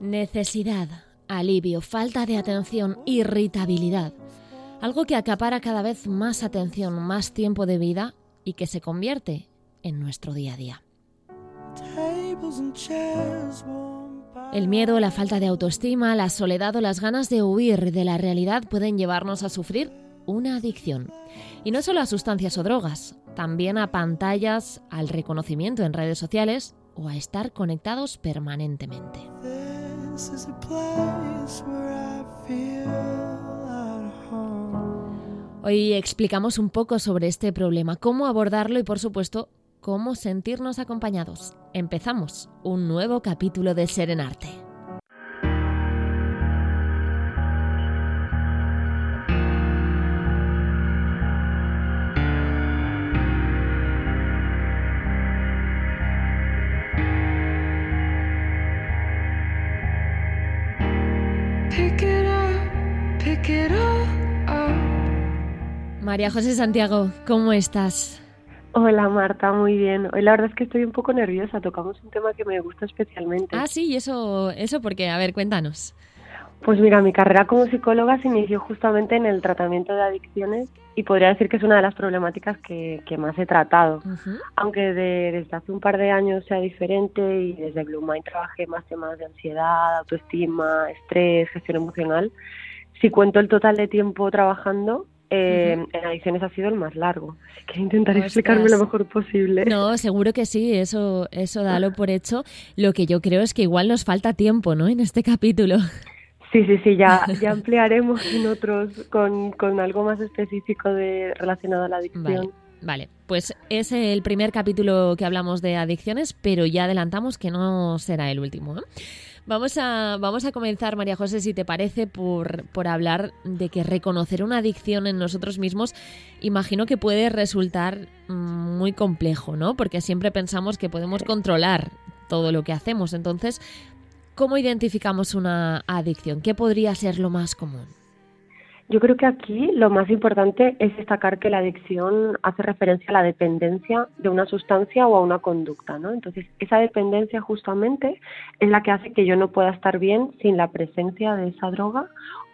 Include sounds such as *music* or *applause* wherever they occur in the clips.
Necesidad, alivio, falta de atención, irritabilidad. Algo que acapara cada vez más atención, más tiempo de vida y que se convierte en nuestro día a día. El miedo, la falta de autoestima, la soledad o las ganas de huir de la realidad pueden llevarnos a sufrir una adicción. Y no solo a sustancias o drogas, también a pantallas, al reconocimiento en redes sociales o a estar conectados permanentemente. Hoy explicamos un poco sobre este problema, cómo abordarlo y por supuesto cómo sentirnos acompañados. Empezamos un nuevo capítulo de Serenarte. María José Santiago, ¿cómo estás? Hola Marta, muy bien. Hoy la verdad es que estoy un poco nerviosa. Tocamos un tema que me gusta especialmente. Ah, sí, eso, eso porque, a ver, cuéntanos. Pues mira, mi carrera como psicóloga se inició justamente en el tratamiento de adicciones y podría decir que es una de las problemáticas que, más he tratado. Aunque desde hace un par de años sea diferente y desde Blue Mind trabajé más temas de ansiedad, autoestima, estrés, gestión emocional, si cuento el total de tiempo trabajando, eh, en adicciones ha sido el más largo. Así que intentaré explicarme lo mejor posible. No, seguro que sí, eso, eso dalo por hecho. Lo que yo creo es que igual nos falta tiempo, ¿no? En este capítulo. Sí, sí, sí, ya, *laughs* ya ampliaremos en otros con, con algo más específico de relacionado a la adicción. Vale. pues es el primer capítulo que hablamos de adicciones, pero ya adelantamos que no será el último. Vamos a, vamos a comenzar, María José, si te parece, por, por hablar de que reconocer una adicción en nosotros mismos, imagino que puede resultar mm, muy complejo, ¿no? Porque siempre pensamos que podemos controlar todo lo que hacemos. Entonces, ¿cómo identificamos una adicción? ¿Qué podría ser lo más común? Yo creo que aquí lo más importante es destacar que la adicción hace referencia a la dependencia de una sustancia o a una conducta, ¿no? Entonces, esa dependencia justamente es la que hace que yo no pueda estar bien sin la presencia de esa droga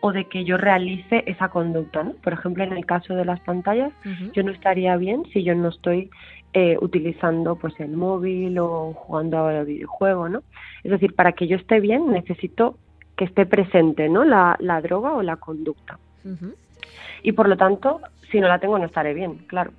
o de que yo realice esa conducta, ¿no? Por ejemplo, en el caso de las pantallas, yo no estaría bien si yo no estoy eh, utilizando pues el móvil o jugando al videojuego, ¿no? Es decir, para que yo esté bien necesito que esté presente, ¿no? La, la droga o la conducta. Y por lo tanto, si no la tengo, no estaré bien, claro.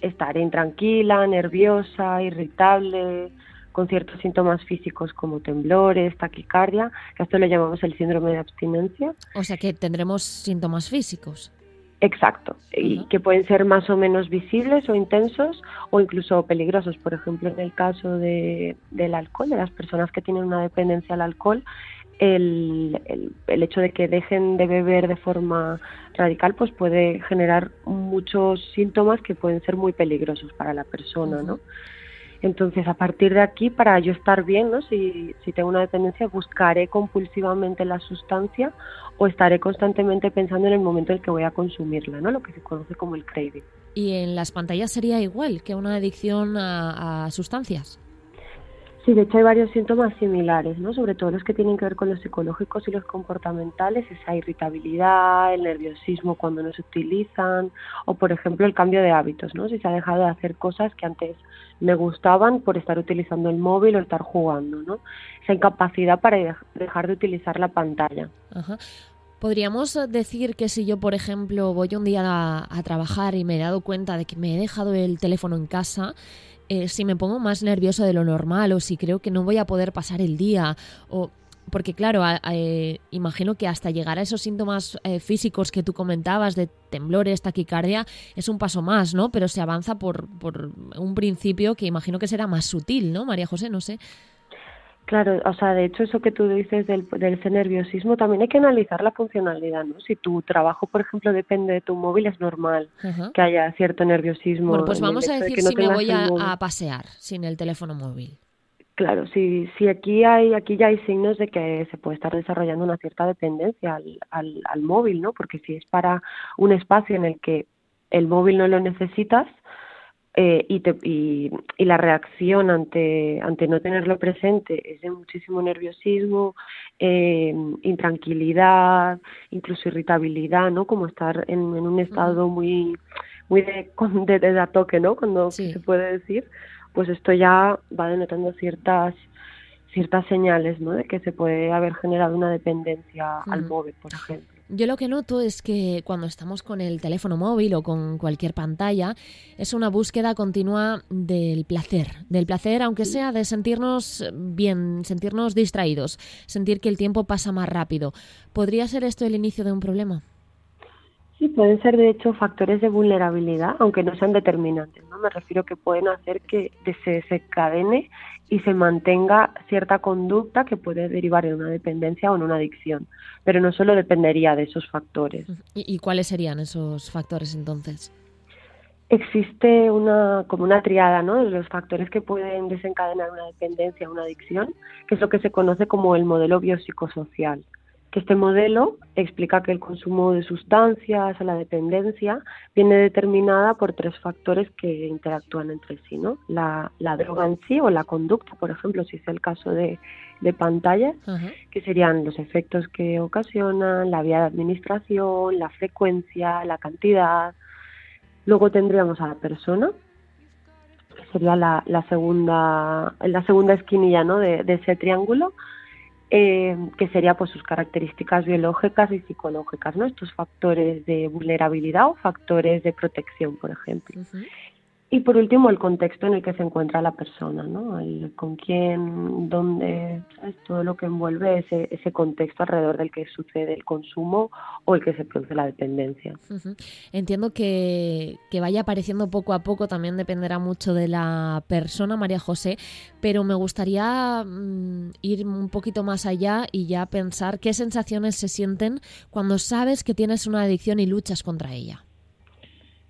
Estaré intranquila, nerviosa, irritable, con ciertos síntomas físicos como temblores, taquicardia, que a esto le llamamos el síndrome de abstinencia. O sea que tendremos síntomas físicos. Exacto, y que pueden ser más o menos visibles o intensos o incluso peligrosos. Por ejemplo, en el caso de, del alcohol, de las personas que tienen una dependencia al alcohol, el, el, hecho de que dejen de beber de forma radical pues puede generar muchos síntomas que pueden ser muy peligrosos para la persona, ¿no? Entonces, a partir de aquí, para yo estar bien, ¿no? si, si tengo una dependencia, buscaré compulsivamente la sustancia o estaré constantemente pensando en el momento en el que voy a consumirla, ¿no? lo que se conoce como el craving. ¿Y en las pantallas sería igual que una adicción a sustancias? Sí, de hecho hay varios síntomas similares, ¿no? Sobre todo los que tienen que ver con los psicológicos y los comportamentales, esa irritabilidad, el nerviosismo cuando no se utilizan, o por ejemplo el cambio de hábitos, ¿no? Si se ha dejado de hacer cosas que antes me gustaban por estar utilizando el móvil o estar jugando, ¿no? Esa incapacidad para dejar de utilizar la pantalla. Ajá. Podríamos decir que si yo, por ejemplo, voy un día a trabajar y me he dado cuenta de que me he dejado el teléfono en casa, eh, si me pongo más nervioso de lo normal o si creo que no voy a poder pasar el día o porque claro, eh, imagino que hasta llegar a esos síntomas eh, físicos que tú comentabas de temblores, taquicardia, es un paso más, ¿no? Pero se avanza por, por un principio que imagino que será más sutil, ¿no, María José? No sé. Claro, o sea, de hecho eso que tú dices del, del ese nerviosismo, también hay que analizar la funcionalidad, ¿no? Si tu trabajo, por ejemplo, depende de tu móvil, es normal que haya cierto nerviosismo. Bueno, pues vamos a decir si me voy a, pasear sin el teléfono móvil. Claro, si, si aquí hay aquí ya hay signos de que se puede estar desarrollando una cierta dependencia al, al, al móvil, ¿no? Porque si es para un espacio en el que el móvil no lo necesitas, eh, y, te, y, y, la reacción ante, ante no tenerlo presente es de muchísimo nerviosismo, eh, intranquilidad, incluso irritabilidad, ¿no? Como estar en, en un estado muy muy de, de, de, toque, ¿no? Cuando se puede decir, pues esto ya va denotando ciertas ciertas señales, ¿no? De que se puede haber generado una dependencia al móvil, por ejemplo. Yo lo que noto es que cuando estamos con el teléfono móvil o con cualquier pantalla, es una búsqueda continua del placer, del placer, aunque sea de sentirnos bien, sentirnos distraídos, sentir que el tiempo pasa más rápido. ¿Podría ser esto el inicio de un problema? Sí, pueden ser de hecho factores de vulnerabilidad, aunque no sean determinantes. ¿no? Me refiero que pueden hacer que se desencadene y se mantenga cierta conducta que puede derivar en una dependencia o en una adicción. Pero no solo dependería de esos factores. ¿Y, cuáles serían esos factores entonces? Existe una como una triada ¿no? de los factores que pueden desencadenar una dependencia o una adicción, que es lo que se conoce como el modelo biopsicosocial que este modelo explica que el consumo de sustancias o la dependencia viene determinada por tres factores que interactúan entre sí, ¿no? La, droga en sí o la conducta, por ejemplo, si es el caso de, de pantallas, que serían los efectos que ocasionan, la vía de administración, la frecuencia, la cantidad. Luego tendríamos a la persona, que sería la, la segunda, la segunda esquinilla ¿no? de, de ese triángulo, eh, que sería pues sus características biológicas y psicológicas, ¿no? Estos factores de vulnerabilidad o factores de protección, por ejemplo. Y por último, el contexto en el que se encuentra la persona, ¿no? El con quién, dónde, todo lo que envuelve ese, ese contexto alrededor del que sucede el consumo o el que se produce la dependencia. Entiendo que, vaya apareciendo poco a poco, también dependerá mucho de la persona, María José, pero me gustaría mm, ir un poquito más allá y ya pensar qué sensaciones se sienten cuando sabes que tienes una adicción y luchas contra ella.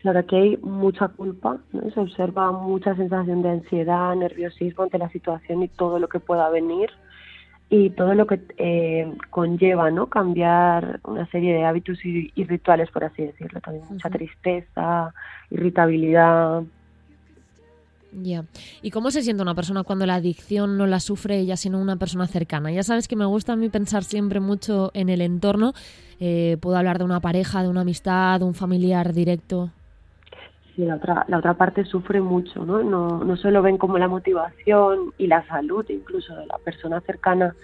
Claro que hay mucha culpa, se observa mucha sensación de ansiedad, nerviosismo ante la situación y todo lo que pueda venir y todo lo que eh, conlleva no cambiar una serie de hábitos y, rituales por así decirlo también mucha tristeza irritabilidad ya. ¿Y cómo se siente una persona cuando la adicción no la sufre ella, sino una persona cercana? Ya sabes que me gusta a mí pensar siempre mucho en el entorno. Eh, puedo hablar de una pareja, de una amistad, de un familiar directo sí, la otra, la otra parte sufre mucho, ¿no? ¿no? No solo ven como la motivación y la salud incluso de la persona cercana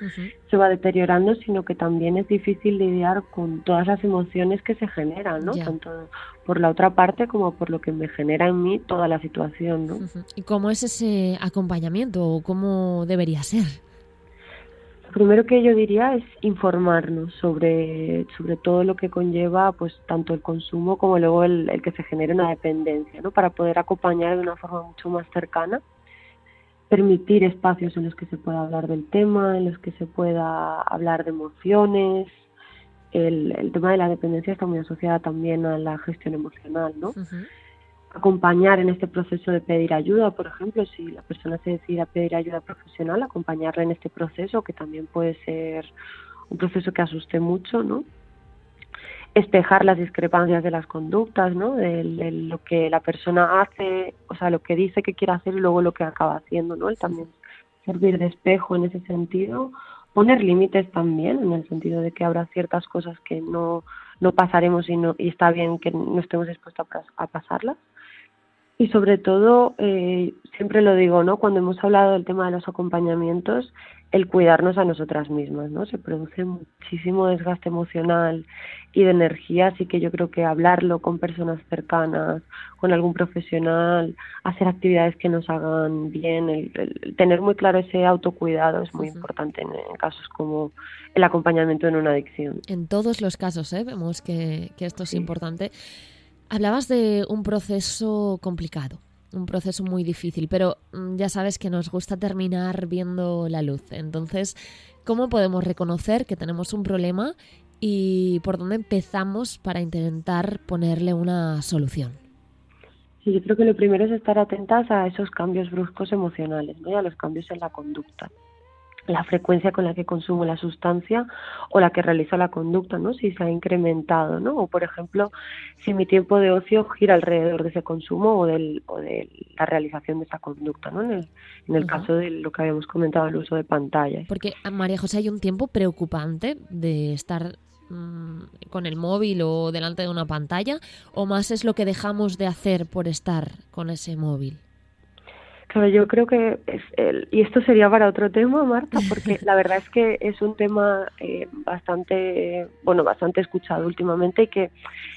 se va deteriorando, sino que también es difícil lidiar con todas las emociones que se generan, ¿no? Tanto por la otra parte como por lo que me genera en mí toda la situación, ¿no? ¿Y cómo es ese acompañamiento o cómo debería ser? Lo primero que yo diría es informarnos sobre, sobre todo lo que conlleva pues tanto el consumo como luego el, que se genere una dependencia, ¿no? Para poder acompañar de una forma mucho más cercana, permitir espacios en los que se pueda hablar del tema, en los que se pueda hablar de emociones. El, el tema de la dependencia está muy asociada también a la gestión emocional, ¿no? Acompañar en este proceso de pedir ayuda, por ejemplo, si la persona se decide a pedir ayuda profesional, acompañarla en este proceso, que también puede ser un proceso que asuste mucho, ¿no? Espejar las discrepancias de las conductas, ¿no? De, lo que la persona hace, o sea, lo que dice que quiere hacer y luego lo que acaba haciendo, ¿no? El también servir de espejo en ese sentido, poner límites también, en el sentido de que habrá ciertas cosas que no, no pasaremos y, no, y está bien que no estemos dispuestos a pasarlas y sobre todo, eh, siempre lo digo, ¿no? Cuando hemos hablado del tema de los acompañamientos, el cuidarnos a nosotras mismas, ¿no? Se produce muchísimo desgaste emocional y de energía, así que yo creo que hablarlo con personas cercanas, con algún profesional, hacer actividades que nos hagan bien, el, tener muy claro ese autocuidado es muy importante en, casos como el acompañamiento en una adicción. En todos los casos, ¿eh? Vemos que, que esto es importante. Hablabas de un proceso complicado, un proceso muy difícil, pero mm, ya sabes que nos gusta terminar viendo la luz. Entonces, ¿cómo podemos reconocer que tenemos un problema y por dónde empezamos para intentar ponerle una solución? Yo creo que lo primero es estar atentas a esos cambios bruscos emocionales, ¿no? y a los cambios en la conducta. La frecuencia con la que consumo la sustancia o la que realizo la conducta, ¿no? Si se ha incrementado, ¿no? O por ejemplo, si mi tiempo de ocio gira alrededor de ese consumo o, del, o de la realización de esa conducta, ¿no? En el, en el caso de lo que habíamos comentado, el uso de pantallas. Porque, María José, hay un tiempo preocupante de estar mm, con el móvil o delante de una pantalla, o más es lo que dejamos de hacer por estar con ese móvil? Claro, yo creo que es el, y esto sería para otro tema, Marta, porque la verdad es que es un tema eh, bastante, bueno, bastante escuchado últimamente y que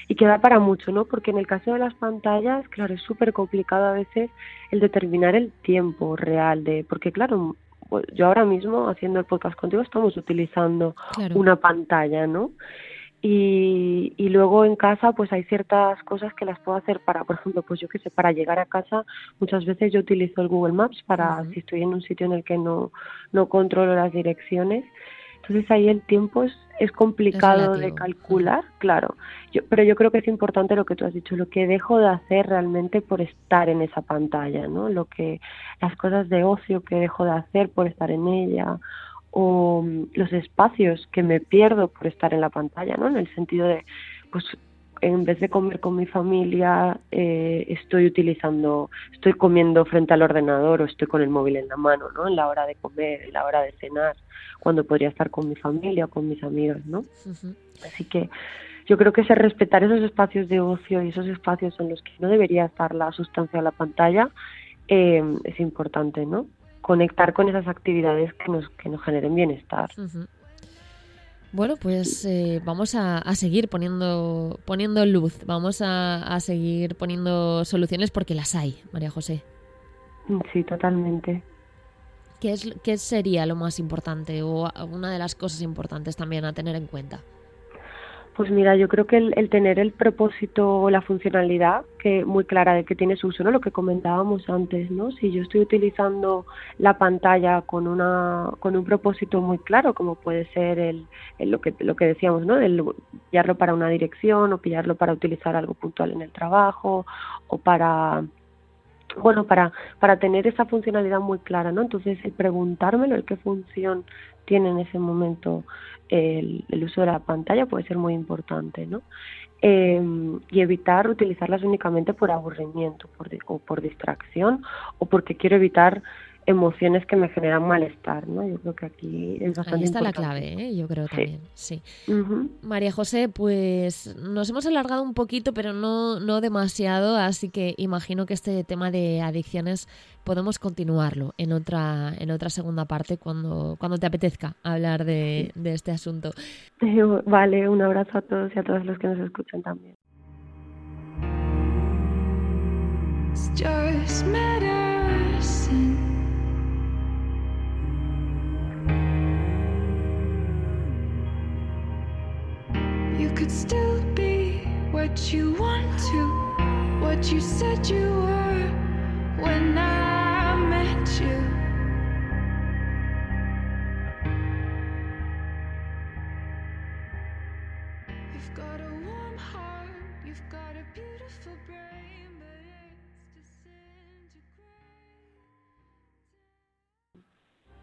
y que da para mucho, ¿no? Porque en el caso de las pantallas, claro, es súper complicado a veces el determinar el tiempo real de, porque claro, pues, yo ahora mismo haciendo el podcast contigo estamos utilizando una pantalla, ¿no? Y, y luego en casa pues hay ciertas cosas que las puedo hacer para, por ejemplo, pues yo qué sé, para llegar a casa muchas veces yo utilizo el Google Maps para si estoy en un sitio en el que no, no controlo las direcciones. Entonces ahí el tiempo es, es complicado de calcular, claro. Yo, pero yo creo que es importante lo que tú has dicho, lo que dejo de hacer realmente por estar en esa pantalla, ¿no? Lo que las cosas de ocio que dejo de hacer por estar en ella o mm, los espacios que me pierdo por estar en la pantalla, ¿no? En el sentido de, pues, en vez de comer con mi familia, eh, estoy utilizando, estoy comiendo frente al ordenador o estoy con el móvil en la mano, ¿no? En la hora de comer, en la hora de cenar, cuando podría estar con mi familia o con mis amigos, ¿no? Así que yo creo que es respetar esos espacios de ocio y esos espacios en los que no debería estar la sustancia de la pantalla eh, es importante, ¿no? Conectar con esas actividades que nos, que nos generen bienestar. Bueno, pues eh, vamos a, seguir poniendo, poniendo luz, vamos a, seguir poniendo soluciones porque las hay, María José. Sí, totalmente. ¿Qué, es, ¿Qué sería lo más importante o una de las cosas importantes también a tener en cuenta? Pues mira, yo creo que el, tener el propósito o la funcionalidad que muy clara de que tiene su uso, ¿no? Lo que comentábamos antes, ¿no? Si yo estoy utilizando la pantalla con una con un propósito muy claro, como puede ser el, lo que lo que decíamos, ¿no? El pillarlo para una dirección o pillarlo para utilizar algo puntual en el trabajo o para bueno, para, para tener esa funcionalidad muy clara, ¿no? Entonces, el preguntármelo, el qué función tiene en ese momento el, uso de la pantalla puede ser muy importante, ¿no? Em, y evitar utilizarlas únicamente por aburrimiento por, o por distracción o porque quiero evitar emociones que me generan malestar, ¿no? Yo creo que aquí es bastante Ahí está la clave, ¿eh? yo creo también, sí. María José, pues nos hemos alargado un poquito, pero no, no demasiado, así que imagino que este tema de adicciones podemos continuarlo en otra, en otra segunda parte cuando, cuando te apetezca hablar de, de este asunto. Vale, un abrazo a todos y a todos los que nos escuchan también. Could still be what you want to, what you said you were when I met you.